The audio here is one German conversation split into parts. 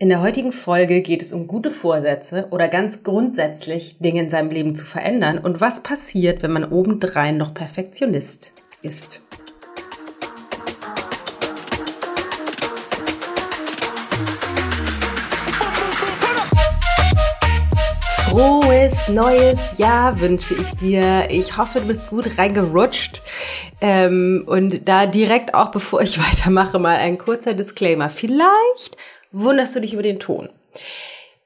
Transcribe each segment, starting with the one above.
In der heutigen Folge geht es um gute Vorsätze oder ganz grundsätzlich Dinge in seinem Leben zu verändern und was passiert, wenn man obendrein noch Perfektionist ist. Frohes neues Jahr wünsche ich dir. Ich hoffe, du bist gut reingerutscht. Ähm, und da direkt auch, bevor ich weitermache, mal ein kurzer Disclaimer. Vielleicht wunderst du dich über den Ton.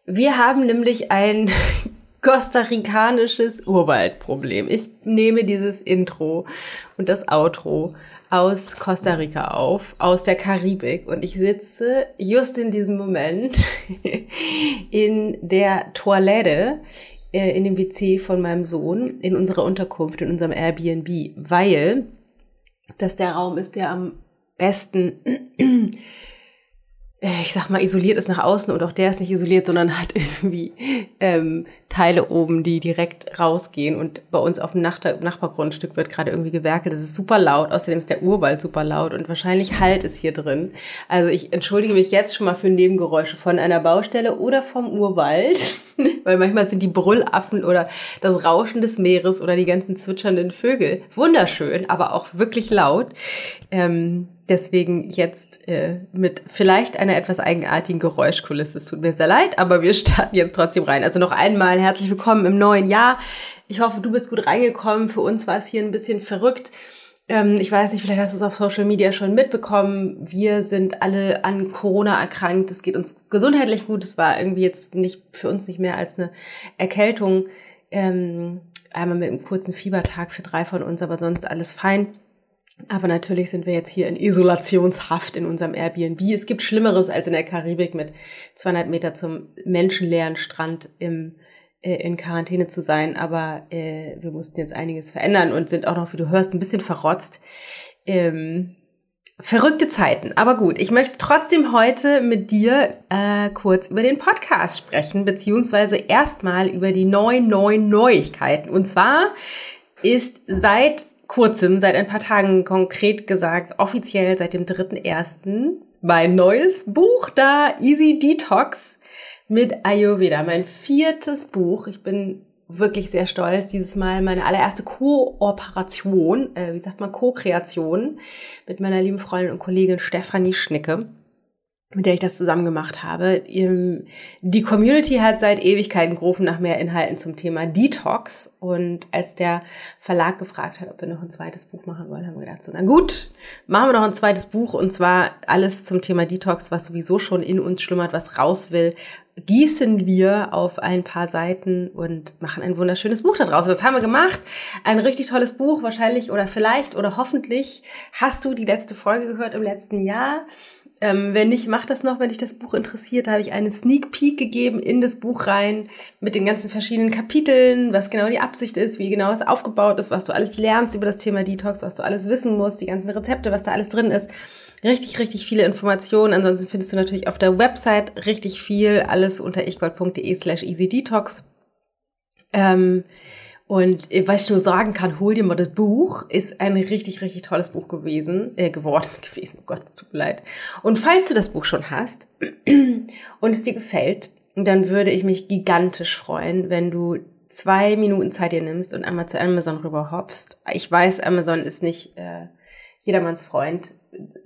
Wir haben nämlich ein kostarikanisches Urwaldproblem. Ich nehme dieses Intro und das Outro aus Costa Rica auf, aus der Karibik. Und ich sitze just in diesem Moment in der Toilette, äh, in dem WC von meinem Sohn, in unserer Unterkunft, in unserem Airbnb, weil das der Raum ist, der am besten ich sag mal, isoliert ist nach außen und auch der ist nicht isoliert, sondern hat irgendwie ähm, Teile oben, die direkt rausgehen. Und bei uns auf dem Nach Nachbargrundstück wird gerade irgendwie gewerkelt. Das ist super laut. Außerdem ist der Urwald super laut und wahrscheinlich halt es hier drin. Also ich entschuldige mich jetzt schon mal für Nebengeräusche von einer Baustelle oder vom Urwald, weil manchmal sind die Brüllaffen oder das Rauschen des Meeres oder die ganzen zwitschernden Vögel wunderschön, aber auch wirklich laut. Ähm, Deswegen jetzt äh, mit vielleicht einer etwas eigenartigen Geräuschkulisse. Es tut mir sehr leid, aber wir starten jetzt trotzdem rein. Also noch einmal herzlich willkommen im neuen Jahr. Ich hoffe, du bist gut reingekommen. Für uns war es hier ein bisschen verrückt. Ähm, ich weiß nicht, vielleicht hast du es auf Social Media schon mitbekommen. Wir sind alle an Corona erkrankt. Es geht uns gesundheitlich gut. Es war irgendwie jetzt nicht für uns nicht mehr als eine Erkältung. Ähm, einmal mit einem kurzen Fiebertag für drei von uns, aber sonst alles fein. Aber natürlich sind wir jetzt hier in Isolationshaft in unserem Airbnb. Es gibt Schlimmeres als in der Karibik mit 200 Meter zum menschenleeren Strand im, äh, in Quarantäne zu sein. Aber äh, wir mussten jetzt einiges verändern und sind auch noch, wie du hörst, ein bisschen verrotzt. Ähm, verrückte Zeiten. Aber gut, ich möchte trotzdem heute mit dir äh, kurz über den Podcast sprechen, beziehungsweise erstmal über die neuen, neuen Neuigkeiten. Und zwar ist seit kurzem, seit ein paar Tagen konkret gesagt, offiziell seit dem 3.1. mein neues Buch da, Easy Detox mit Ayurveda. Mein viertes Buch. Ich bin wirklich sehr stolz. Dieses Mal meine allererste Kooperation, äh, wie sagt man, Co-Kreation mit meiner lieben Freundin und Kollegin Stefanie Schnicke mit der ich das zusammen gemacht habe. Die Community hat seit Ewigkeiten gerufen nach mehr Inhalten zum Thema Detox. Und als der Verlag gefragt hat, ob wir noch ein zweites Buch machen wollen, haben wir gedacht, so, na gut, machen wir noch ein zweites Buch. Und zwar alles zum Thema Detox, was sowieso schon in uns schlummert, was raus will, gießen wir auf ein paar Seiten und machen ein wunderschönes Buch daraus. Das haben wir gemacht. Ein richtig tolles Buch. Wahrscheinlich oder vielleicht oder hoffentlich hast du die letzte Folge gehört im letzten Jahr. Ähm, wenn nicht, mach das noch, wenn dich das Buch interessiert. Da habe ich einen Sneak Peek gegeben in das Buch rein mit den ganzen verschiedenen Kapiteln, was genau die Absicht ist, wie genau es aufgebaut ist, was du alles lernst über das Thema Detox, was du alles wissen musst, die ganzen Rezepte, was da alles drin ist. Richtig, richtig viele Informationen. Ansonsten findest du natürlich auf der Website richtig viel, alles unter ichgold.de slash easydetox. Ähm, und was ich nur sagen kann, hol dir mal das Buch, ist ein richtig, richtig tolles Buch gewesen, äh, geworden gewesen. Oh Gott, es tut mir leid. Und falls du das Buch schon hast und es dir gefällt, dann würde ich mich gigantisch freuen, wenn du zwei Minuten Zeit dir nimmst und einmal zu Amazon rüberhoppst. Ich weiß, Amazon ist nicht äh, jedermanns Freund,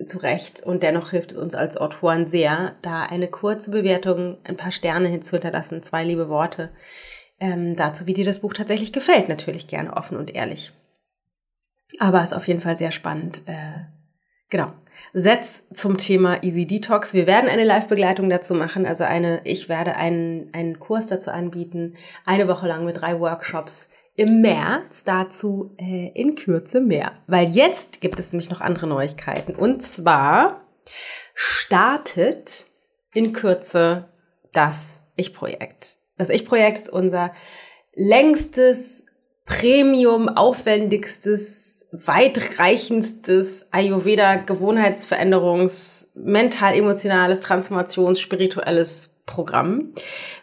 zu Recht. Und dennoch hilft es uns als Autoren sehr, da eine kurze Bewertung, ein paar Sterne hinzuhinterlassen, zwei liebe Worte ähm, dazu, wie dir das Buch tatsächlich gefällt. Natürlich gerne offen und ehrlich. Aber ist auf jeden Fall sehr spannend. Äh, genau. Setz zum Thema Easy Detox. Wir werden eine Live-Begleitung dazu machen. Also eine, ich werde einen, einen Kurs dazu anbieten. Eine Woche lang mit drei Workshops im März. Dazu äh, in Kürze mehr. Weil jetzt gibt es nämlich noch andere Neuigkeiten. Und zwar startet in Kürze das Ich-Projekt. Das Ich-Projekt ist unser längstes, Premium, aufwendigstes, weitreichendstes Ayurveda-Gewohnheitsveränderungs-, mental-emotionales, transformations-, spirituelles Programm,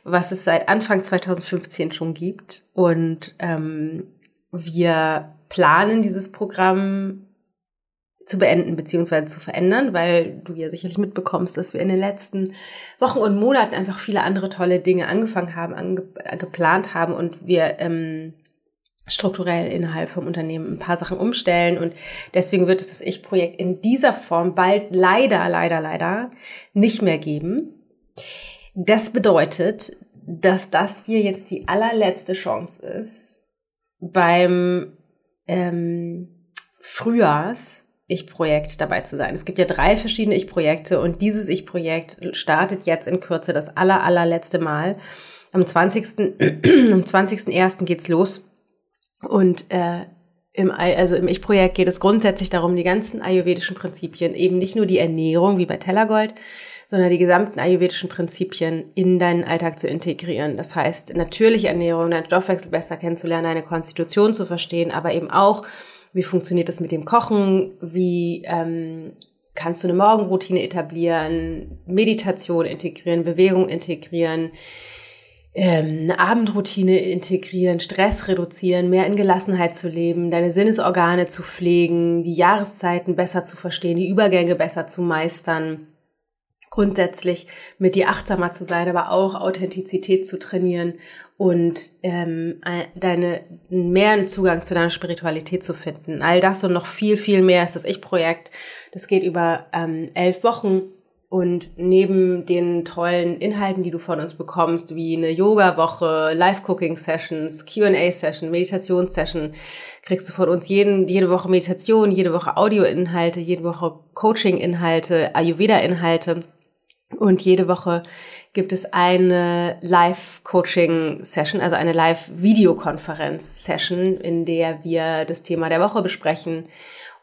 was es seit Anfang 2015 schon gibt. Und ähm, wir planen dieses Programm zu beenden bzw. zu verändern, weil du ja sicherlich mitbekommst, dass wir in den letzten Wochen und Monaten einfach viele andere tolle Dinge angefangen haben, ange äh, geplant haben und wir ähm, strukturell innerhalb vom Unternehmen ein paar Sachen umstellen und deswegen wird es das Ich-Projekt in dieser Form bald leider, leider, leider nicht mehr geben. Das bedeutet, dass das hier jetzt die allerletzte Chance ist, beim ähm, Frühjahrs Ich-Projekt dabei zu sein. Es gibt ja drei verschiedene Ich-Projekte und dieses Ich-Projekt startet jetzt in Kürze das aller, allerletzte Mal. Am 20. am 20.01. geht's los und äh, im, also im Ich-Projekt geht es grundsätzlich darum, die ganzen ayurvedischen Prinzipien, eben nicht nur die Ernährung wie bei Tellergold, sondern die gesamten ayurvedischen Prinzipien in deinen Alltag zu integrieren. Das heißt, natürliche Ernährung, deinen Stoffwechsel besser kennenzulernen, deine Konstitution zu verstehen, aber eben auch, wie funktioniert das mit dem Kochen, wie ähm, kannst du eine Morgenroutine etablieren, Meditation integrieren, Bewegung integrieren, ähm, eine Abendroutine integrieren, Stress reduzieren, mehr in Gelassenheit zu leben, deine Sinnesorgane zu pflegen, die Jahreszeiten besser zu verstehen, die Übergänge besser zu meistern, grundsätzlich mit dir achtsamer zu sein, aber auch Authentizität zu trainieren und ähm, deine mehr Zugang zu deiner Spiritualität zu finden. All das und noch viel, viel mehr ist das Ich-Projekt. Das geht über ähm, elf Wochen und neben den tollen Inhalten, die du von uns bekommst, wie eine Yoga-Woche, Live-Cooking-Sessions, Q&A-Session, Meditations-Session, kriegst du von uns jeden, jede Woche Meditation, jede Woche Audio-Inhalte, jede Woche Coaching-Inhalte, Ayurveda-Inhalte. Und jede Woche gibt es eine Live-Coaching-Session, also eine Live-Videokonferenz-Session, in der wir das Thema der Woche besprechen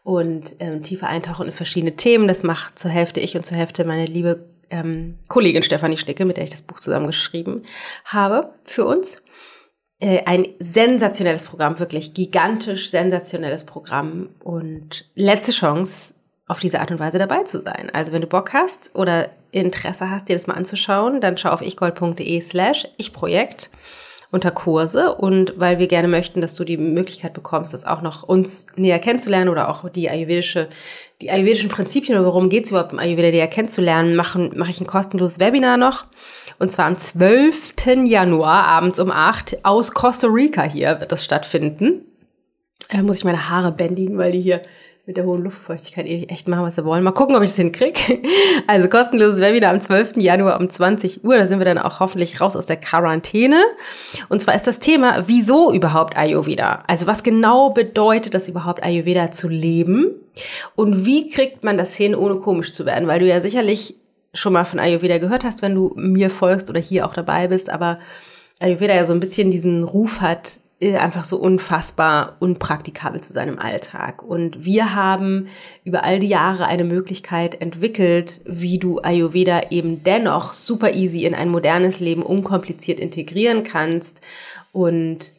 und ähm, tiefer eintauchen in verschiedene Themen. Das macht zur Hälfte ich und zur Hälfte meine liebe ähm, Kollegin Stefanie Schnicke, mit der ich das Buch zusammengeschrieben habe für uns. Äh, ein sensationelles Programm, wirklich gigantisch sensationelles Programm und letzte Chance, auf diese Art und Weise dabei zu sein. Also wenn du Bock hast oder Interesse hast, dir das mal anzuschauen, dann schau auf ichgold.de slash ichprojekt. projekt unter Kurse und weil wir gerne möchten, dass du die Möglichkeit bekommst, das auch noch uns näher kennenzulernen oder auch die ayurvedische, die ayurvedischen Prinzipien oder worum geht es überhaupt im Ayurveda näher kennenzulernen, machen, mache ich ein kostenloses Webinar noch. Und zwar am 12. Januar abends um 8 aus Costa Rica hier wird das stattfinden. Da muss ich meine Haare bändigen, weil die hier mit der hohen Luftfeuchtigkeit echt machen, was sie wollen. Mal gucken, ob ich das hinkriege. Also kostenloses Webinar am 12. Januar um 20 Uhr. Da sind wir dann auch hoffentlich raus aus der Quarantäne. Und zwar ist das Thema, wieso überhaupt Ayurveda? Also was genau bedeutet das überhaupt, Ayurveda zu leben? Und wie kriegt man das hin, ohne komisch zu werden? Weil du ja sicherlich schon mal von Ayurveda gehört hast, wenn du mir folgst oder hier auch dabei bist. Aber Ayurveda ja so ein bisschen diesen Ruf hat, einfach so unfassbar unpraktikabel zu seinem Alltag. Und wir haben über all die Jahre eine Möglichkeit entwickelt, wie du Ayurveda eben dennoch super easy in ein modernes Leben unkompliziert integrieren kannst und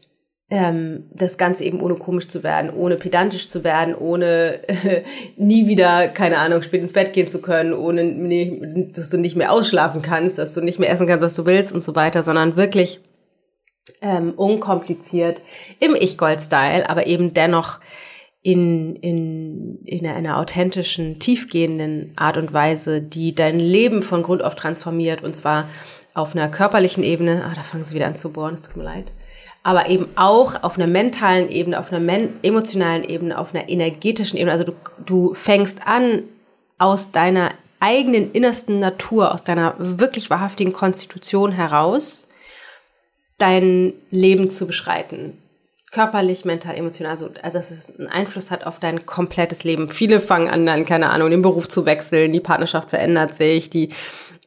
ähm, das Ganze eben ohne komisch zu werden, ohne pedantisch zu werden, ohne äh, nie wieder, keine Ahnung, spät ins Bett gehen zu können, ohne, nee, dass du nicht mehr ausschlafen kannst, dass du nicht mehr essen kannst, was du willst und so weiter, sondern wirklich ähm, unkompliziert im Ich-Gold-Style, aber eben dennoch in, in, in einer authentischen, tiefgehenden Art und Weise, die dein Leben von Grund auf transformiert und zwar auf einer körperlichen Ebene, ah, da fangen sie wieder an zu bohren, es tut mir leid, aber eben auch auf einer mentalen Ebene, auf einer emotionalen Ebene, auf einer energetischen Ebene. Also du, du fängst an, aus deiner eigenen innersten Natur, aus deiner wirklich wahrhaftigen Konstitution heraus, dein Leben zu beschreiten. Körperlich, mental, emotional, also, also dass es einen Einfluss hat auf dein komplettes Leben. Viele fangen an, dann, keine Ahnung, den Beruf zu wechseln, die Partnerschaft verändert sich, die,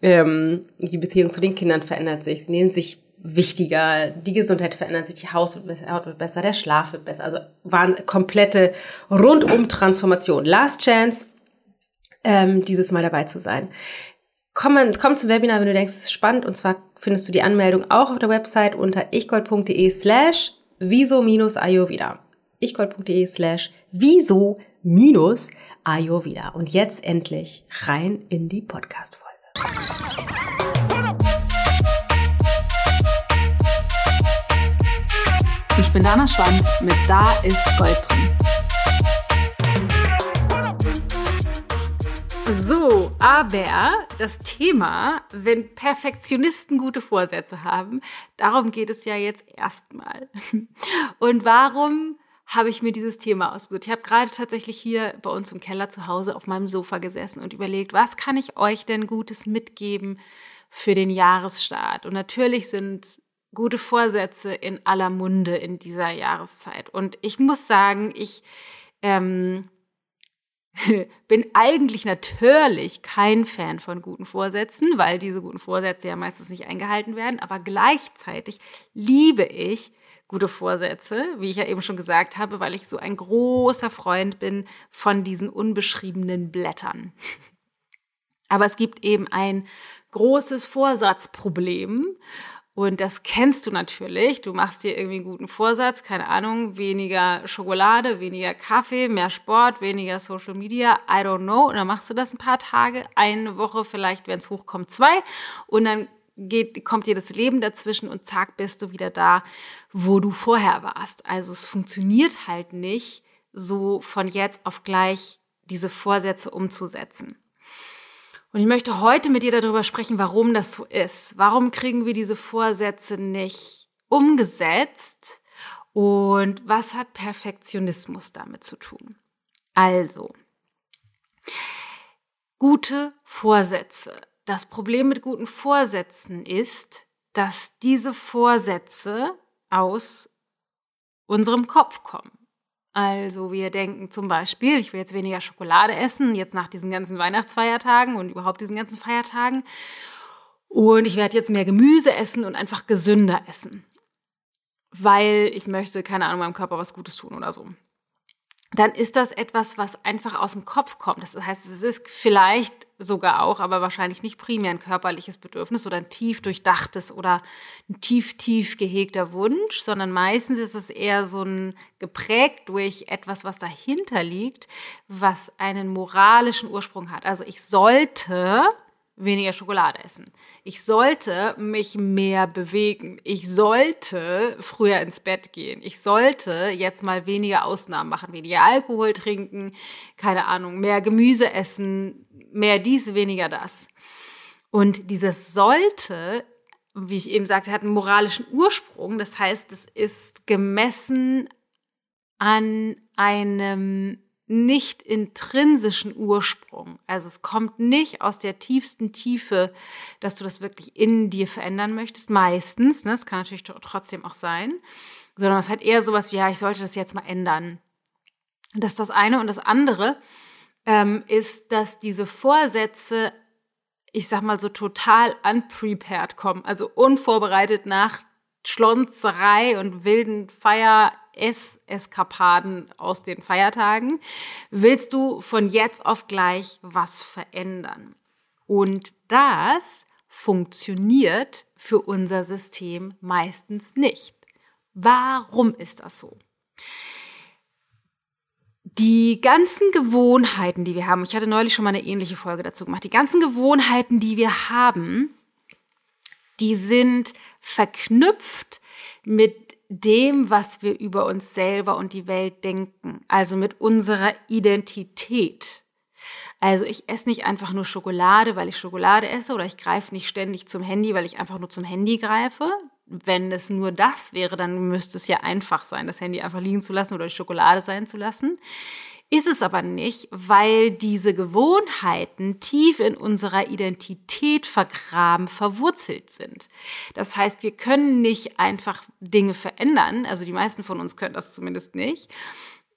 ähm, die Beziehung zu den Kindern verändert sich, sie nehmen sich wichtiger, die Gesundheit verändert sich, die Haus wird besser, Haut wird besser, der Schlaf wird besser. Also waren komplette rundum Transformation. Last Chance, ähm, dieses Mal dabei zu sein. Komm, komm zum Webinar, wenn du denkst, es ist spannend. Und zwar findest du die Anmeldung auch auf der Website unter ichgold.de slash wieso-ayurveda. ichgold.de slash wieso-ayurveda. Und jetzt endlich rein in die Podcast-Folge. Ich bin Dana Schwand mit Da ist Gold drin. So, aber das Thema, wenn Perfektionisten gute Vorsätze haben, darum geht es ja jetzt erstmal. Und warum habe ich mir dieses Thema ausgesucht? Ich habe gerade tatsächlich hier bei uns im Keller zu Hause auf meinem Sofa gesessen und überlegt, was kann ich euch denn Gutes mitgeben für den Jahresstart? Und natürlich sind gute Vorsätze in aller Munde in dieser Jahreszeit. Und ich muss sagen, ich ähm, bin eigentlich natürlich kein Fan von guten Vorsätzen, weil diese guten Vorsätze ja meistens nicht eingehalten werden. Aber gleichzeitig liebe ich gute Vorsätze, wie ich ja eben schon gesagt habe, weil ich so ein großer Freund bin von diesen unbeschriebenen Blättern. Aber es gibt eben ein großes Vorsatzproblem. Und das kennst du natürlich. Du machst dir irgendwie einen guten Vorsatz, keine Ahnung, weniger Schokolade, weniger Kaffee, mehr Sport, weniger Social Media, I don't know. Und dann machst du das ein paar Tage, eine Woche vielleicht, wenn es hochkommt, zwei. Und dann geht, kommt dir das Leben dazwischen und zack, bist du wieder da, wo du vorher warst. Also es funktioniert halt nicht, so von jetzt auf gleich diese Vorsätze umzusetzen. Und ich möchte heute mit dir darüber sprechen, warum das so ist. Warum kriegen wir diese Vorsätze nicht umgesetzt? Und was hat Perfektionismus damit zu tun? Also, gute Vorsätze. Das Problem mit guten Vorsätzen ist, dass diese Vorsätze aus unserem Kopf kommen. Also wir denken zum Beispiel, ich will jetzt weniger Schokolade essen, jetzt nach diesen ganzen Weihnachtsfeiertagen und überhaupt diesen ganzen Feiertagen. Und ich werde jetzt mehr Gemüse essen und einfach gesünder essen. Weil ich möchte, keine Ahnung, meinem Körper was Gutes tun oder so dann ist das etwas, was einfach aus dem Kopf kommt. Das heißt, es ist vielleicht sogar auch, aber wahrscheinlich nicht primär ein körperliches Bedürfnis oder ein tief durchdachtes oder ein tief, tief gehegter Wunsch, sondern meistens ist es eher so ein geprägt durch etwas, was dahinter liegt, was einen moralischen Ursprung hat. Also ich sollte weniger Schokolade essen. Ich sollte mich mehr bewegen. Ich sollte früher ins Bett gehen. Ich sollte jetzt mal weniger Ausnahmen machen, weniger Alkohol trinken, keine Ahnung, mehr Gemüse essen, mehr dies, weniger das. Und dieses sollte, wie ich eben sagte, hat einen moralischen Ursprung. Das heißt, es ist gemessen an einem nicht intrinsischen Ursprung. Also es kommt nicht aus der tiefsten Tiefe, dass du das wirklich in dir verändern möchtest. Meistens, ne, das kann natürlich trotzdem auch sein, sondern es hat eher sowas wie, ja, ich sollte das jetzt mal ändern. Das ist das eine. Und das andere ähm, ist, dass diese Vorsätze, ich sag mal so total unprepared kommen, also unvorbereitet nach Schlonzerei und wilden Feier Ess-Eskapaden aus den Feiertagen, willst du von jetzt auf gleich was verändern. Und das funktioniert für unser System meistens nicht. Warum ist das so? Die ganzen Gewohnheiten, die wir haben, ich hatte neulich schon mal eine ähnliche Folge dazu gemacht, die ganzen Gewohnheiten, die wir haben, die sind verknüpft mit dem, was wir über uns selber und die Welt denken, also mit unserer Identität. Also ich esse nicht einfach nur Schokolade, weil ich Schokolade esse oder ich greife nicht ständig zum Handy, weil ich einfach nur zum Handy greife. Wenn es nur das wäre, dann müsste es ja einfach sein, das Handy einfach liegen zu lassen oder die Schokolade sein zu lassen. Ist es aber nicht, weil diese Gewohnheiten tief in unserer Identität vergraben, verwurzelt sind. Das heißt, wir können nicht einfach Dinge verändern, also die meisten von uns können das zumindest nicht,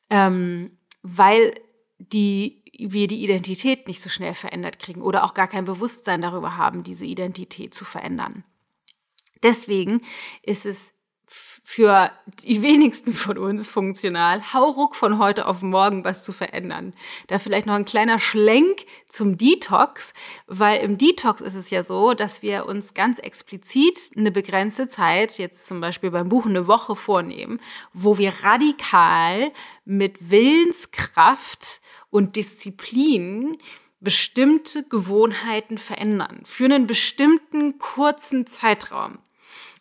ähm, weil die, wir die Identität nicht so schnell verändert kriegen oder auch gar kein Bewusstsein darüber haben, diese Identität zu verändern. Deswegen ist es für die wenigsten von uns funktional, hauruck von heute auf morgen was zu verändern. Da vielleicht noch ein kleiner Schlenk zum Detox, weil im Detox ist es ja so, dass wir uns ganz explizit eine begrenzte Zeit, jetzt zum Beispiel beim Buch eine Woche vornehmen, wo wir radikal mit Willenskraft und Disziplin bestimmte Gewohnheiten verändern. Für einen bestimmten kurzen Zeitraum.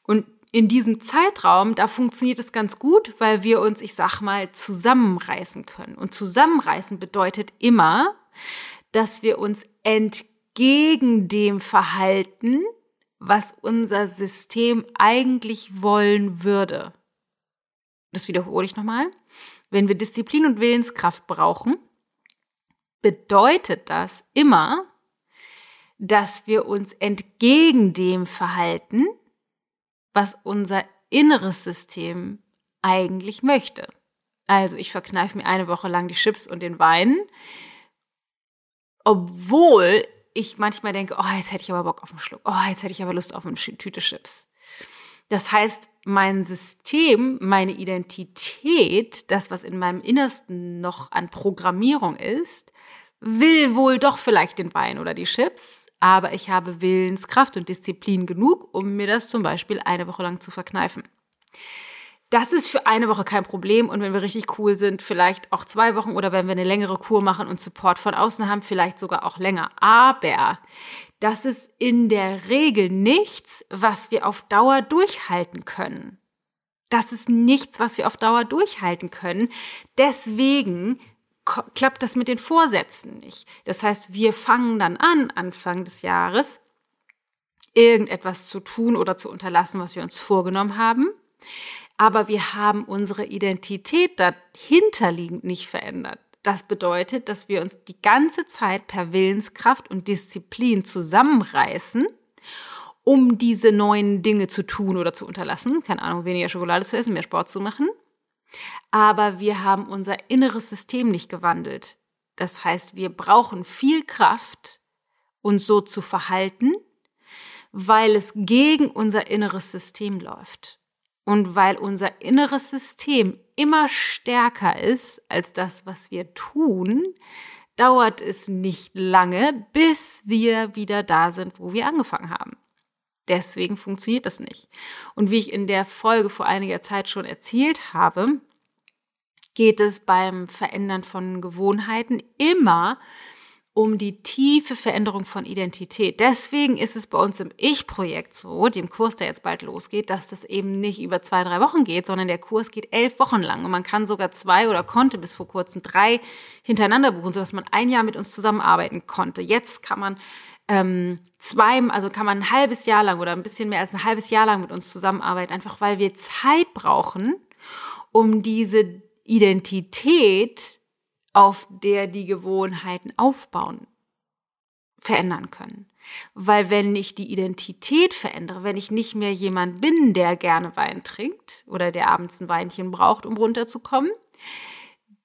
Und in diesem Zeitraum, da funktioniert es ganz gut, weil wir uns, ich sag mal, zusammenreißen können. Und zusammenreißen bedeutet immer, dass wir uns entgegen dem verhalten, was unser System eigentlich wollen würde. Das wiederhole ich nochmal. Wenn wir Disziplin und Willenskraft brauchen, bedeutet das immer, dass wir uns entgegen dem verhalten, was unser inneres System eigentlich möchte. Also ich verkneife mir eine Woche lang die Chips und den Wein, obwohl ich manchmal denke, oh, jetzt hätte ich aber Bock auf einen Schluck, oh, jetzt hätte ich aber Lust auf eine Tüte Chips. Das heißt, mein System, meine Identität, das, was in meinem Innersten noch an Programmierung ist, will wohl doch vielleicht den Wein oder die Chips, aber ich habe Willenskraft und Disziplin genug, um mir das zum Beispiel eine Woche lang zu verkneifen. Das ist für eine Woche kein Problem und wenn wir richtig cool sind, vielleicht auch zwei Wochen oder wenn wir eine längere Kur machen und Support von außen haben, vielleicht sogar auch länger. Aber das ist in der Regel nichts, was wir auf Dauer durchhalten können. Das ist nichts, was wir auf Dauer durchhalten können. Deswegen klappt das mit den Vorsätzen nicht. Das heißt, wir fangen dann an, Anfang des Jahres, irgendetwas zu tun oder zu unterlassen, was wir uns vorgenommen haben. Aber wir haben unsere Identität dahinterliegend nicht verändert. Das bedeutet, dass wir uns die ganze Zeit per Willenskraft und Disziplin zusammenreißen, um diese neuen Dinge zu tun oder zu unterlassen. Keine Ahnung, weniger Schokolade zu essen, mehr Sport zu machen aber wir haben unser inneres System nicht gewandelt. Das heißt, wir brauchen viel Kraft, uns so zu verhalten, weil es gegen unser inneres System läuft. Und weil unser inneres System immer stärker ist als das, was wir tun, dauert es nicht lange, bis wir wieder da sind, wo wir angefangen haben. Deswegen funktioniert das nicht. Und wie ich in der Folge vor einiger Zeit schon erzählt habe, geht es beim Verändern von Gewohnheiten immer um die tiefe Veränderung von Identität. Deswegen ist es bei uns im Ich-Projekt so, dem Kurs, der jetzt bald losgeht, dass das eben nicht über zwei, drei Wochen geht, sondern der Kurs geht elf Wochen lang und man kann sogar zwei oder konnte bis vor kurzem drei hintereinander buchen, sodass man ein Jahr mit uns zusammenarbeiten konnte. Jetzt kann man ähm, zwei, also kann man ein halbes Jahr lang oder ein bisschen mehr als ein halbes Jahr lang mit uns zusammenarbeiten, einfach weil wir Zeit brauchen, um diese Identität, auf der die Gewohnheiten aufbauen, verändern können. Weil wenn ich die Identität verändere, wenn ich nicht mehr jemand bin, der gerne Wein trinkt oder der abends ein Weinchen braucht, um runterzukommen,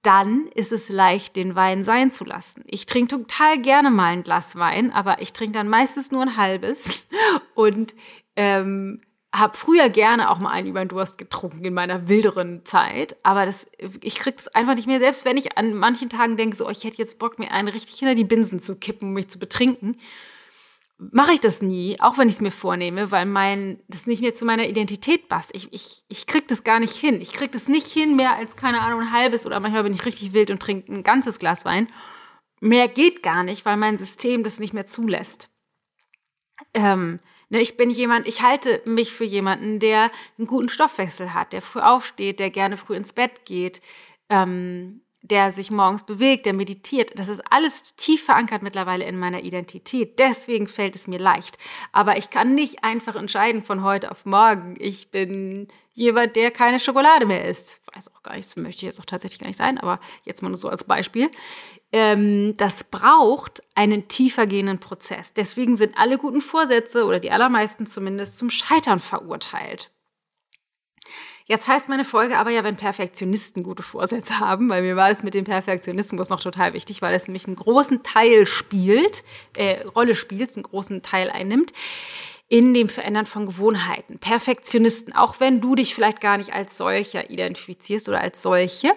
dann ist es leicht, den Wein sein zu lassen. Ich trinke total gerne mal ein Glas Wein, aber ich trinke dann meistens nur ein halbes und ähm, habe früher gerne auch mal einen über den Durst getrunken in meiner wilderen Zeit, aber das, ich krieg's einfach nicht mehr. Selbst wenn ich an manchen Tagen denke, so, oh, ich hätte jetzt Bock, mir einen richtig hinter die Binsen zu kippen, um mich zu betrinken, mache ich das nie, auch wenn ich es mir vornehme, weil mein, das nicht mehr zu meiner Identität passt. Ich, ich, ich krieg das gar nicht hin. Ich krieg das nicht hin, mehr als, keine Ahnung, ein halbes oder manchmal bin ich richtig wild und trinke ein ganzes Glas Wein. Mehr geht gar nicht, weil mein System das nicht mehr zulässt. Ähm, Ne, ich bin jemand, ich halte mich für jemanden, der einen guten Stoffwechsel hat, der früh aufsteht, der gerne früh ins Bett geht, ähm, der sich morgens bewegt, der meditiert. Das ist alles tief verankert mittlerweile in meiner Identität. Deswegen fällt es mir leicht. Aber ich kann nicht einfach entscheiden von heute auf morgen. Ich bin jemand, der keine Schokolade mehr isst. Weiß auch gar nicht, das möchte ich jetzt auch tatsächlich gar nicht sein, aber jetzt mal nur so als Beispiel ähm, das braucht einen tiefer gehenden Prozess. Deswegen sind alle guten Vorsätze oder die allermeisten zumindest zum Scheitern verurteilt. Jetzt heißt meine Folge aber ja, wenn Perfektionisten gute Vorsätze haben, weil mir war es mit dem Perfektionismus noch total wichtig, weil es nämlich einen großen Teil spielt, äh, Rolle spielt, einen großen Teil einnimmt in dem Verändern von Gewohnheiten. Perfektionisten, auch wenn du dich vielleicht gar nicht als solcher identifizierst oder als solche,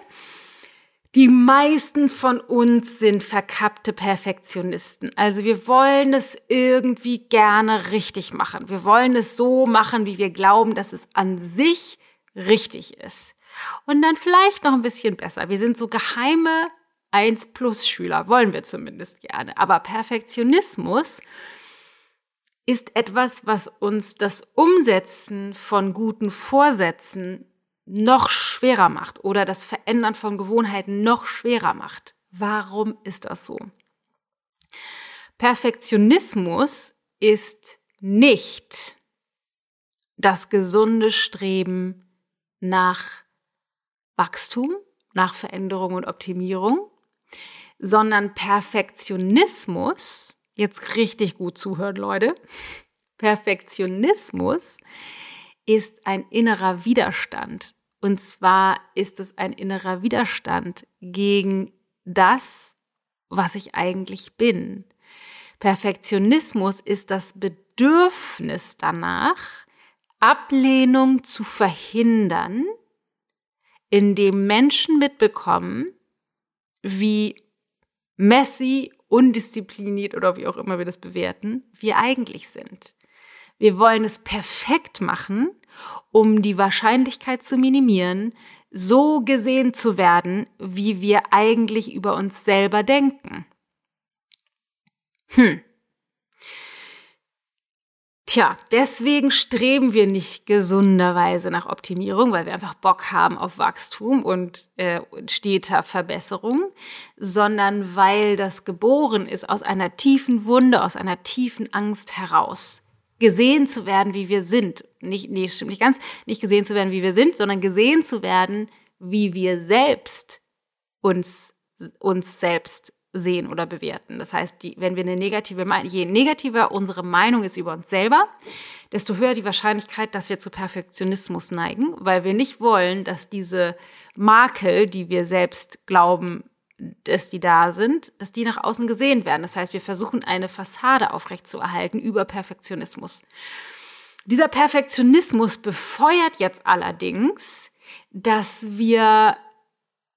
die meisten von uns sind verkappte Perfektionisten. Also wir wollen es irgendwie gerne richtig machen. Wir wollen es so machen, wie wir glauben, dass es an sich richtig ist. Und dann vielleicht noch ein bisschen besser. Wir sind so geheime 1 plus Schüler, wollen wir zumindest gerne. Aber Perfektionismus ist etwas, was uns das Umsetzen von guten Vorsätzen noch schwerer macht oder das Verändern von Gewohnheiten noch schwerer macht. Warum ist das so? Perfektionismus ist nicht das gesunde Streben nach Wachstum, nach Veränderung und Optimierung, sondern Perfektionismus, jetzt richtig gut zuhören, Leute, Perfektionismus ist ein innerer Widerstand. Und zwar ist es ein innerer Widerstand gegen das, was ich eigentlich bin. Perfektionismus ist das Bedürfnis danach, Ablehnung zu verhindern, indem Menschen mitbekommen, wie messy, undiszipliniert oder wie auch immer wir das bewerten, wir eigentlich sind. Wir wollen es perfekt machen, um die Wahrscheinlichkeit zu minimieren, so gesehen zu werden, wie wir eigentlich über uns selber denken. Hm. Tja, deswegen streben wir nicht gesunderweise nach Optimierung, weil wir einfach Bock haben auf Wachstum und äh, steter Verbesserung, sondern weil das geboren ist aus einer tiefen Wunde, aus einer tiefen Angst heraus. Gesehen zu werden, wie wir sind. Nicht, nee, stimmt nicht ganz. Nicht gesehen zu werden, wie wir sind, sondern gesehen zu werden, wie wir selbst uns, uns selbst sehen oder bewerten. Das heißt, die, wenn wir eine negative, je negativer unsere Meinung ist über uns selber, desto höher die Wahrscheinlichkeit, dass wir zu Perfektionismus neigen, weil wir nicht wollen, dass diese Makel, die wir selbst glauben, dass die da sind, dass die nach außen gesehen werden. Das heißt, wir versuchen eine Fassade aufrechtzuerhalten über Perfektionismus. Dieser Perfektionismus befeuert jetzt allerdings, dass wir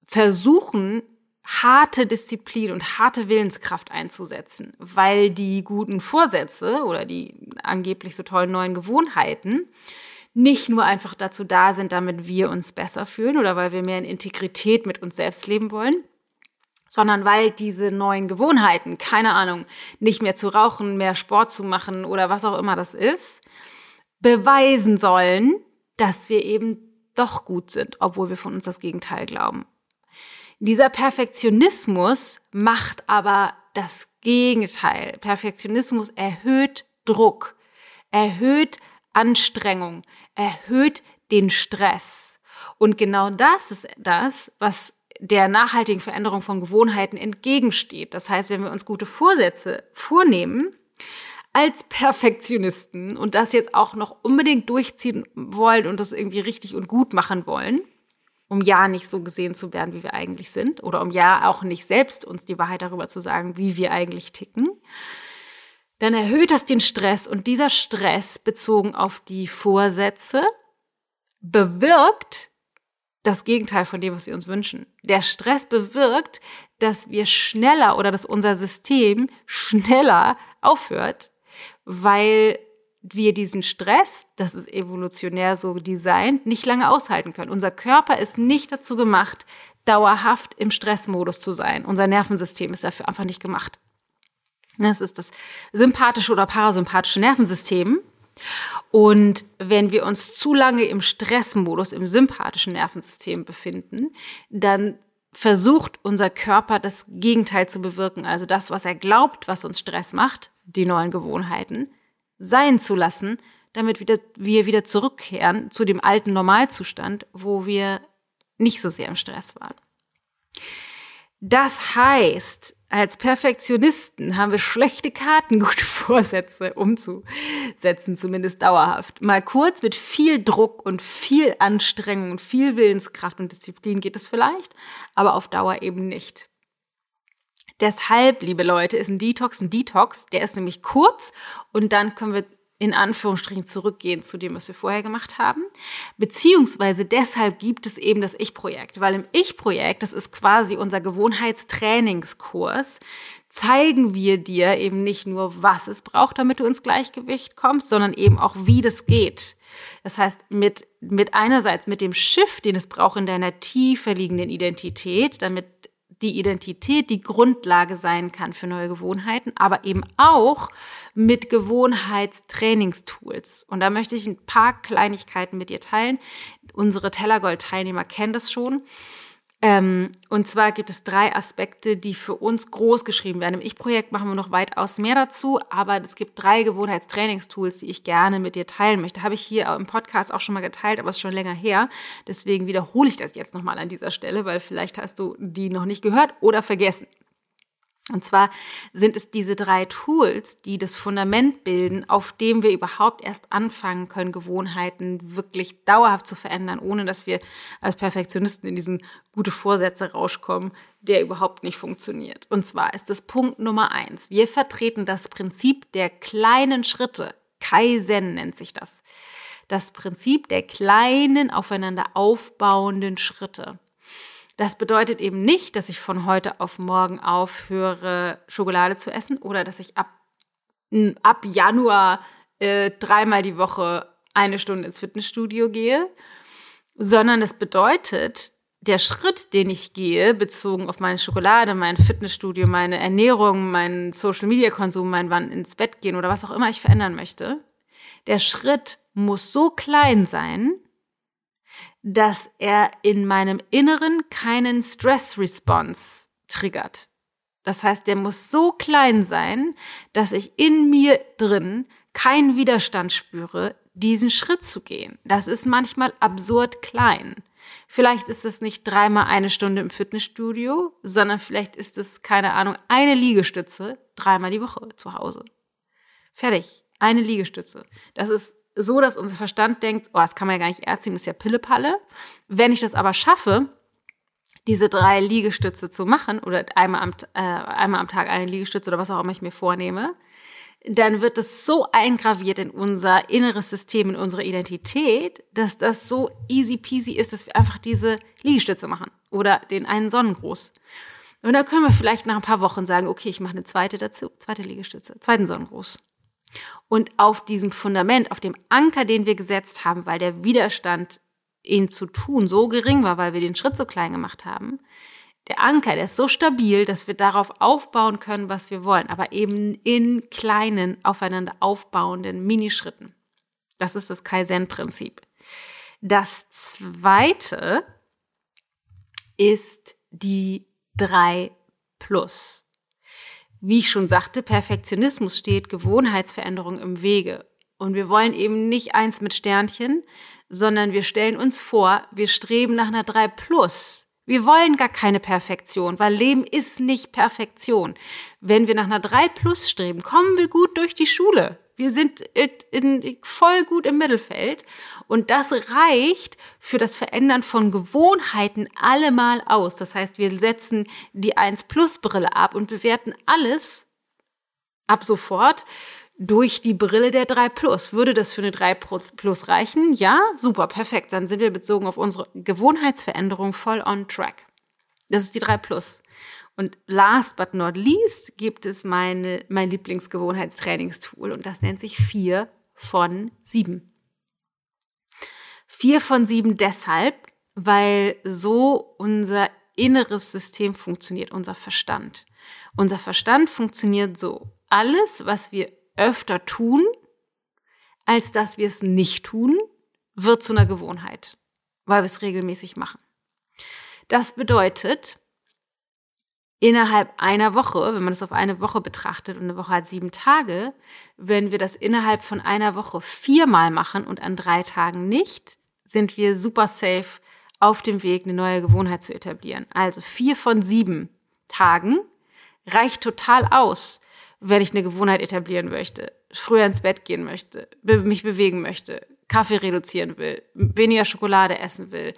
versuchen, harte Disziplin und harte Willenskraft einzusetzen, weil die guten Vorsätze oder die angeblich so tollen neuen Gewohnheiten nicht nur einfach dazu da sind, damit wir uns besser fühlen oder weil wir mehr in Integrität mit uns selbst leben wollen, sondern weil diese neuen Gewohnheiten, keine Ahnung, nicht mehr zu rauchen, mehr Sport zu machen oder was auch immer das ist, beweisen sollen, dass wir eben doch gut sind, obwohl wir von uns das Gegenteil glauben. Dieser Perfektionismus macht aber das Gegenteil. Perfektionismus erhöht Druck, erhöht Anstrengung, erhöht den Stress. Und genau das ist das, was der nachhaltigen Veränderung von Gewohnheiten entgegensteht. Das heißt, wenn wir uns gute Vorsätze vornehmen, als Perfektionisten und das jetzt auch noch unbedingt durchziehen wollen und das irgendwie richtig und gut machen wollen, um ja nicht so gesehen zu werden, wie wir eigentlich sind, oder um ja auch nicht selbst uns die Wahrheit darüber zu sagen, wie wir eigentlich ticken, dann erhöht das den Stress und dieser Stress bezogen auf die Vorsätze bewirkt das Gegenteil von dem, was wir uns wünschen. Der Stress bewirkt, dass wir schneller oder dass unser System schneller aufhört, weil wir diesen Stress, das ist evolutionär so designt, nicht lange aushalten können. Unser Körper ist nicht dazu gemacht, dauerhaft im Stressmodus zu sein. Unser Nervensystem ist dafür einfach nicht gemacht. Das ist das sympathische oder parasympathische Nervensystem. Und wenn wir uns zu lange im Stressmodus, im sympathischen Nervensystem befinden, dann versucht unser Körper das Gegenteil zu bewirken. Also das, was er glaubt, was uns Stress macht, die neuen Gewohnheiten, sein zu lassen, damit wieder, wir wieder zurückkehren zu dem alten Normalzustand, wo wir nicht so sehr im Stress waren. Das heißt, als Perfektionisten haben wir schlechte Karten, gute Vorsätze umzusetzen, zumindest dauerhaft. Mal kurz mit viel Druck und viel Anstrengung und viel Willenskraft und Disziplin geht es vielleicht, aber auf Dauer eben nicht. Deshalb, liebe Leute, ist ein Detox ein Detox. Der ist nämlich kurz und dann können wir in Anführungsstrichen zurückgehen zu dem, was wir vorher gemacht haben. Beziehungsweise deshalb gibt es eben das Ich-Projekt, weil im Ich-Projekt, das ist quasi unser Gewohnheitstrainingskurs, zeigen wir dir eben nicht nur, was es braucht, damit du ins Gleichgewicht kommst, sondern eben auch, wie das geht. Das heißt, mit, mit einerseits mit dem Shift, den es braucht in deiner tiefer liegenden Identität, damit die Identität die Grundlage sein kann für neue Gewohnheiten, aber eben auch mit Gewohnheitstrainingstools. Und da möchte ich ein paar Kleinigkeiten mit dir teilen. Unsere Tellergold-Teilnehmer kennen das schon. Ähm, und zwar gibt es drei Aspekte, die für uns groß geschrieben werden. Im Ich-Projekt machen wir noch weitaus mehr dazu, aber es gibt drei Gewohnheitstrainingstools, die ich gerne mit dir teilen möchte. Habe ich hier im Podcast auch schon mal geteilt, aber es ist schon länger her. Deswegen wiederhole ich das jetzt nochmal an dieser Stelle, weil vielleicht hast du die noch nicht gehört oder vergessen. Und zwar sind es diese drei Tools, die das Fundament bilden, auf dem wir überhaupt erst anfangen können, Gewohnheiten wirklich dauerhaft zu verändern, ohne dass wir als Perfektionisten in diesen gute Vorsätze rauskommen, der überhaupt nicht funktioniert. Und zwar ist das Punkt Nummer eins. Wir vertreten das Prinzip der kleinen Schritte. Kaizen nennt sich das. Das Prinzip der kleinen, aufeinander aufbauenden Schritte. Das bedeutet eben nicht, dass ich von heute auf morgen aufhöre, Schokolade zu essen oder dass ich ab, ab Januar äh, dreimal die Woche eine Stunde ins Fitnessstudio gehe, sondern das bedeutet, der Schritt, den ich gehe, bezogen auf meine Schokolade, mein Fitnessstudio, meine Ernährung, meinen Social-Media-Konsum, mein Wann ins Bett gehen oder was auch immer ich verändern möchte, der Schritt muss so klein sein, dass er in meinem Inneren keinen Stress-Response triggert. Das heißt, der muss so klein sein, dass ich in mir drin keinen Widerstand spüre, diesen Schritt zu gehen. Das ist manchmal absurd klein. Vielleicht ist es nicht dreimal eine Stunde im Fitnessstudio, sondern vielleicht ist es, keine Ahnung, eine Liegestütze dreimal die Woche zu Hause. Fertig. Eine Liegestütze. Das ist so, dass unser Verstand denkt, oh, das kann man ja gar nicht erziehen, das ist ja Pillepalle. Wenn ich das aber schaffe, diese drei Liegestütze zu machen oder einmal am, äh, einmal am Tag eine Liegestütze oder was auch immer ich mir vornehme, dann wird es so eingraviert in unser inneres System, in unsere Identität, dass das so easy peasy ist, dass wir einfach diese Liegestütze machen oder den einen Sonnengruß. Und dann können wir vielleicht nach ein paar Wochen sagen, okay, ich mache eine zweite dazu, zweite Liegestütze, zweiten Sonnengruß. Und auf diesem Fundament, auf dem Anker, den wir gesetzt haben, weil der Widerstand, ihn zu tun, so gering war, weil wir den Schritt so klein gemacht haben, der Anker, der ist so stabil, dass wir darauf aufbauen können, was wir wollen, aber eben in kleinen, aufeinander aufbauenden Minischritten. Das ist das Kaizen-Prinzip. Das zweite ist die 3 Plus. Wie ich schon sagte, Perfektionismus steht Gewohnheitsveränderung im Wege. Und wir wollen eben nicht eins mit Sternchen, sondern wir stellen uns vor, wir streben nach einer 3 Plus. Wir wollen gar keine Perfektion, weil Leben ist nicht Perfektion. Wenn wir nach einer 3 Plus streben, kommen wir gut durch die Schule. Wir sind in, voll gut im Mittelfeld und das reicht für das Verändern von Gewohnheiten allemal aus. Das heißt, wir setzen die 1 Plus Brille ab und bewerten alles ab sofort durch die Brille der 3 Plus. Würde das für eine 3 Plus reichen? Ja, super, perfekt. Dann sind wir bezogen auf unsere Gewohnheitsveränderung voll on track. Das ist die 3 Plus. Und last but not least gibt es meine, mein Lieblingsgewohnheitstrainingstool und das nennt sich 4 von 7. 4 von 7 deshalb, weil so unser inneres System funktioniert, unser Verstand. Unser Verstand funktioniert so. Alles, was wir öfter tun, als dass wir es nicht tun, wird zu einer Gewohnheit, weil wir es regelmäßig machen. Das bedeutet, innerhalb einer Woche, wenn man es auf eine Woche betrachtet und eine Woche hat sieben Tage, wenn wir das innerhalb von einer Woche viermal machen und an drei Tagen nicht, sind wir super safe auf dem Weg, eine neue Gewohnheit zu etablieren. Also vier von sieben Tagen reicht total aus, wenn ich eine Gewohnheit etablieren möchte, früher ins Bett gehen möchte, mich bewegen möchte, Kaffee reduzieren will, weniger Schokolade essen will,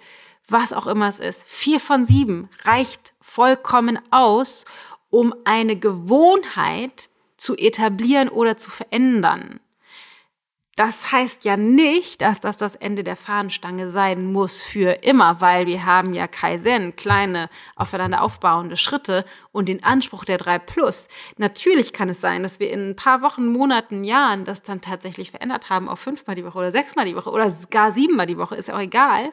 was auch immer es ist. Vier von sieben reicht vollkommen aus, um eine Gewohnheit zu etablieren oder zu verändern. Das heißt ja nicht, dass das das Ende der Fahnenstange sein muss für immer, weil wir haben ja Kaizen, kleine aufeinander aufbauende Schritte und den Anspruch der 3 Plus. Natürlich kann es sein, dass wir in ein paar Wochen, Monaten, Jahren das dann tatsächlich verändert haben auf fünfmal die Woche oder sechsmal die Woche oder gar siebenmal die Woche, ist auch egal.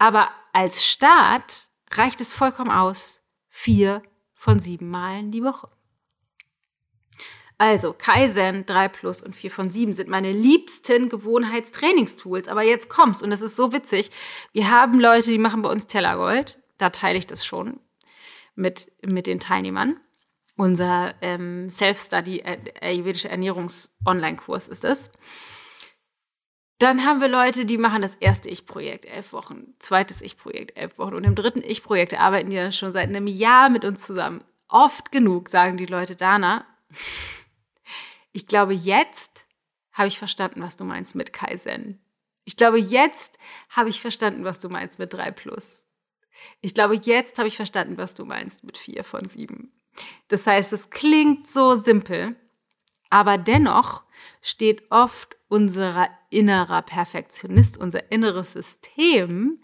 Aber als Start reicht es vollkommen aus, vier von sieben Malen die Woche. Also Kaizen 3 Plus und 4 von 7 sind meine liebsten Gewohnheitstrainingstools. Aber jetzt kommt's und das ist so witzig. Wir haben Leute, die machen bei uns Tellergold. Da teile ich das schon mit, mit den Teilnehmern. Unser ähm, Self-Study äh, ayurvedische Ernährungs-Online-Kurs ist es. Dann haben wir Leute, die machen das erste Ich-Projekt elf Wochen, zweites Ich-Projekt elf Wochen und im dritten Ich-Projekt arbeiten die dann schon seit einem Jahr mit uns zusammen. Oft genug sagen die Leute, Dana, ich glaube, jetzt habe ich verstanden, was du meinst mit Kaizen. Ich glaube, jetzt habe ich verstanden, was du meinst mit 3 plus. Ich glaube, jetzt habe ich verstanden, was du meinst mit 4 von 7. Das heißt, es klingt so simpel, aber dennoch steht oft unser innerer Perfektionist, unser inneres System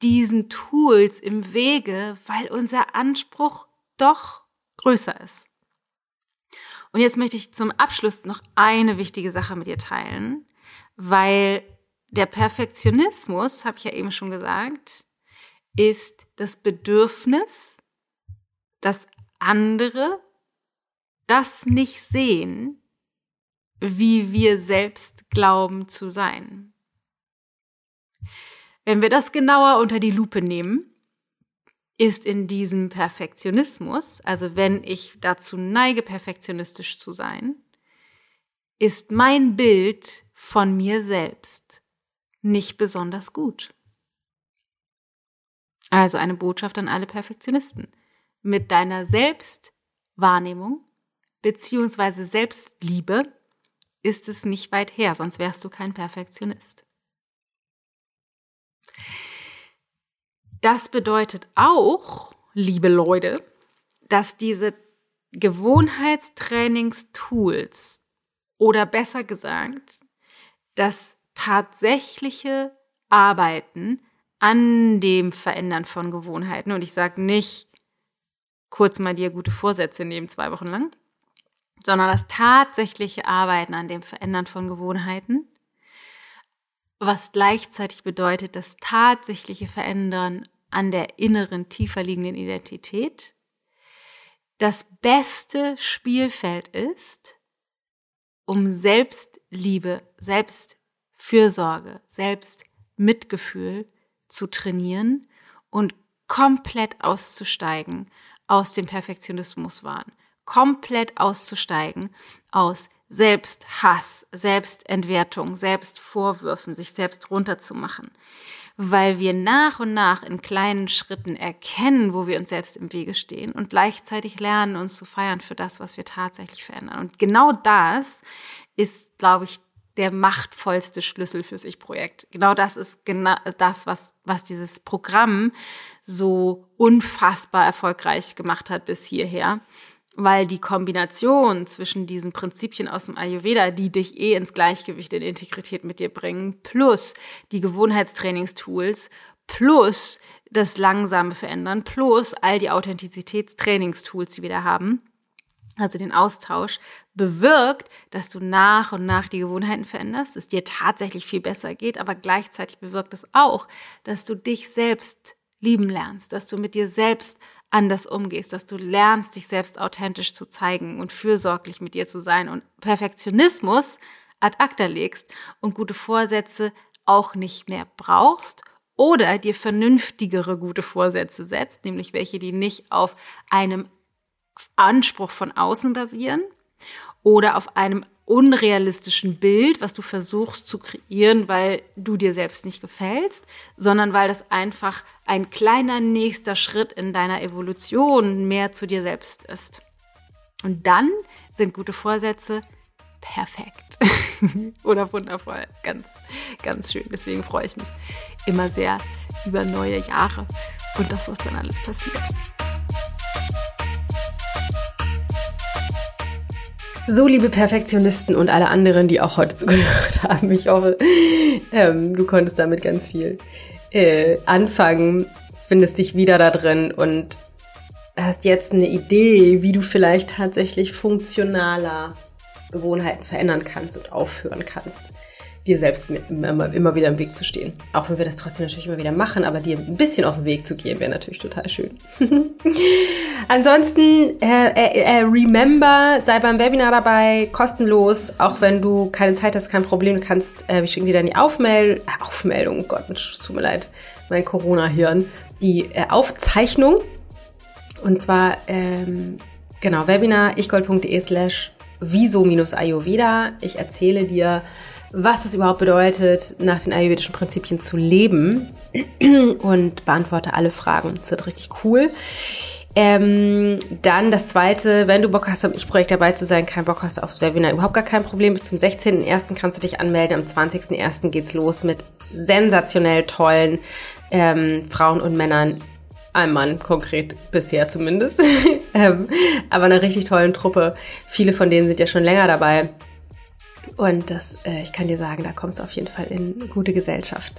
diesen Tools im Wege, weil unser Anspruch doch größer ist. Und jetzt möchte ich zum Abschluss noch eine wichtige Sache mit dir teilen, weil der Perfektionismus, habe ich ja eben schon gesagt, ist das Bedürfnis, dass andere das nicht sehen, wie wir selbst glauben zu sein. Wenn wir das genauer unter die Lupe nehmen, ist in diesem Perfektionismus, also wenn ich dazu neige, perfektionistisch zu sein, ist mein Bild von mir selbst nicht besonders gut. Also eine Botschaft an alle Perfektionisten. Mit deiner Selbstwahrnehmung beziehungsweise Selbstliebe ist es nicht weit her, sonst wärst du kein Perfektionist. Das bedeutet auch, liebe Leute, dass diese Gewohnheitstrainingstools oder besser gesagt, das tatsächliche Arbeiten an dem Verändern von Gewohnheiten, und ich sage nicht kurz mal dir gute Vorsätze nehmen zwei Wochen lang, sondern das tatsächliche Arbeiten an dem Verändern von Gewohnheiten, was gleichzeitig bedeutet, das tatsächliche Verändern an der inneren, tiefer liegenden Identität, das beste Spielfeld ist, um Selbstliebe, Selbstfürsorge, Selbstmitgefühl zu trainieren und komplett auszusteigen aus dem Perfektionismuswahn komplett auszusteigen aus Selbsthass, Selbstentwertung, Selbstvorwürfen, sich selbst runterzumachen, weil wir nach und nach in kleinen Schritten erkennen, wo wir uns selbst im Wege stehen und gleichzeitig lernen, uns zu feiern für das, was wir tatsächlich verändern. Und genau das ist, glaube ich, der machtvollste Schlüssel für sich Projekt. Genau das ist genau das, was, was dieses Programm so unfassbar erfolgreich gemacht hat bis hierher weil die Kombination zwischen diesen Prinzipien aus dem Ayurveda, die dich eh ins Gleichgewicht in Integrität mit dir bringen, plus die Gewohnheitstrainingstools, plus das langsame Verändern, plus all die Authentizitätstrainingstools, die wir da haben, also den Austausch, bewirkt, dass du nach und nach die Gewohnheiten veränderst, es dir tatsächlich viel besser geht, aber gleichzeitig bewirkt es auch, dass du dich selbst lieben lernst, dass du mit dir selbst anders umgehst, dass du lernst, dich selbst authentisch zu zeigen und fürsorglich mit dir zu sein und Perfektionismus ad acta legst und gute Vorsätze auch nicht mehr brauchst oder dir vernünftigere gute Vorsätze setzt, nämlich welche, die nicht auf einem Anspruch von außen basieren oder auf einem unrealistischen Bild, was du versuchst zu kreieren, weil du dir selbst nicht gefällst, sondern weil das einfach ein kleiner nächster Schritt in deiner Evolution mehr zu dir selbst ist. Und dann sind gute Vorsätze perfekt oder wundervoll, ganz, ganz schön. Deswegen freue ich mich immer sehr über neue Jahre und das, was dann alles passiert. So, liebe Perfektionisten und alle anderen, die auch heute zugehört haben, ich hoffe, ähm, du konntest damit ganz viel äh, anfangen, findest dich wieder da drin und hast jetzt eine Idee, wie du vielleicht tatsächlich funktionaler Gewohnheiten verändern kannst und aufhören kannst dir selbst immer, immer wieder im Weg zu stehen. Auch wenn wir das trotzdem natürlich immer wieder machen, aber dir ein bisschen aus dem Weg zu gehen, wäre natürlich total schön. Ansonsten, äh, äh, äh, remember, sei beim Webinar dabei, kostenlos, auch wenn du keine Zeit hast, kein Problem, kannst, äh, wir schicken dir dann die Aufmeld äh, Aufmeldung, Gott, tut mir leid, mein Corona-Hirn, die äh, Aufzeichnung. Und zwar, ähm, genau, Webinar ichgold.de slash viso-ayurveda. Ich erzähle dir, was es überhaupt bedeutet, nach den ayurvedischen Prinzipien zu leben und beantworte alle Fragen. Das wird richtig cool. Ähm, dann das zweite, wenn du Bock hast, am Ich-Projekt dabei zu sein, kein Bock hast aufs Webinar, überhaupt gar kein Problem. Bis zum 16.01. kannst du dich anmelden. Am 20.01. geht's los mit sensationell tollen ähm, Frauen und Männern. Ein Mann konkret, bisher zumindest. ähm, aber einer richtig tollen Truppe. Viele von denen sind ja schon länger dabei. Und das, äh, ich kann dir sagen, da kommst du auf jeden Fall in gute Gesellschaft.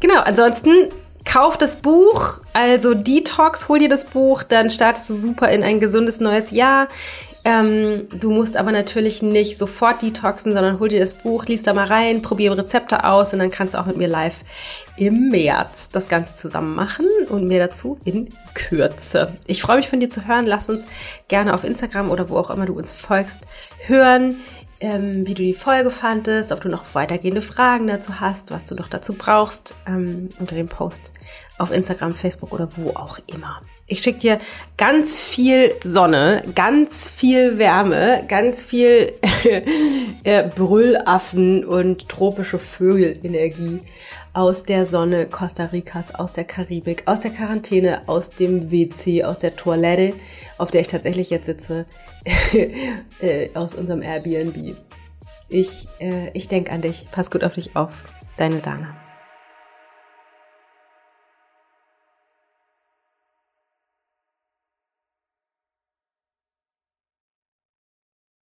Genau, ansonsten kauf das Buch, also Detox, hol dir das Buch, dann startest du super in ein gesundes neues Jahr. Ähm, du musst aber natürlich nicht sofort detoxen, sondern hol dir das Buch, lies da mal rein, probiere Rezepte aus und dann kannst du auch mit mir live im März das Ganze zusammen machen und mehr dazu in Kürze. Ich freue mich von dir zu hören. Lass uns gerne auf Instagram oder wo auch immer du uns folgst hören ähm, wie du die Folge fandest, ob du noch weitergehende Fragen dazu hast, was du noch dazu brauchst, ähm, unter dem Post auf Instagram, Facebook oder wo auch immer. Ich schicke dir ganz viel Sonne, ganz viel Wärme, ganz viel äh, Brüllaffen und tropische Vögelenergie aus der Sonne Costa Ricas, aus der Karibik, aus der Quarantäne, aus dem WC, aus der Toilette, auf der ich tatsächlich jetzt sitze, äh, aus unserem Airbnb. Ich, äh, ich denke an dich. Pass gut auf dich auf. Deine Dana.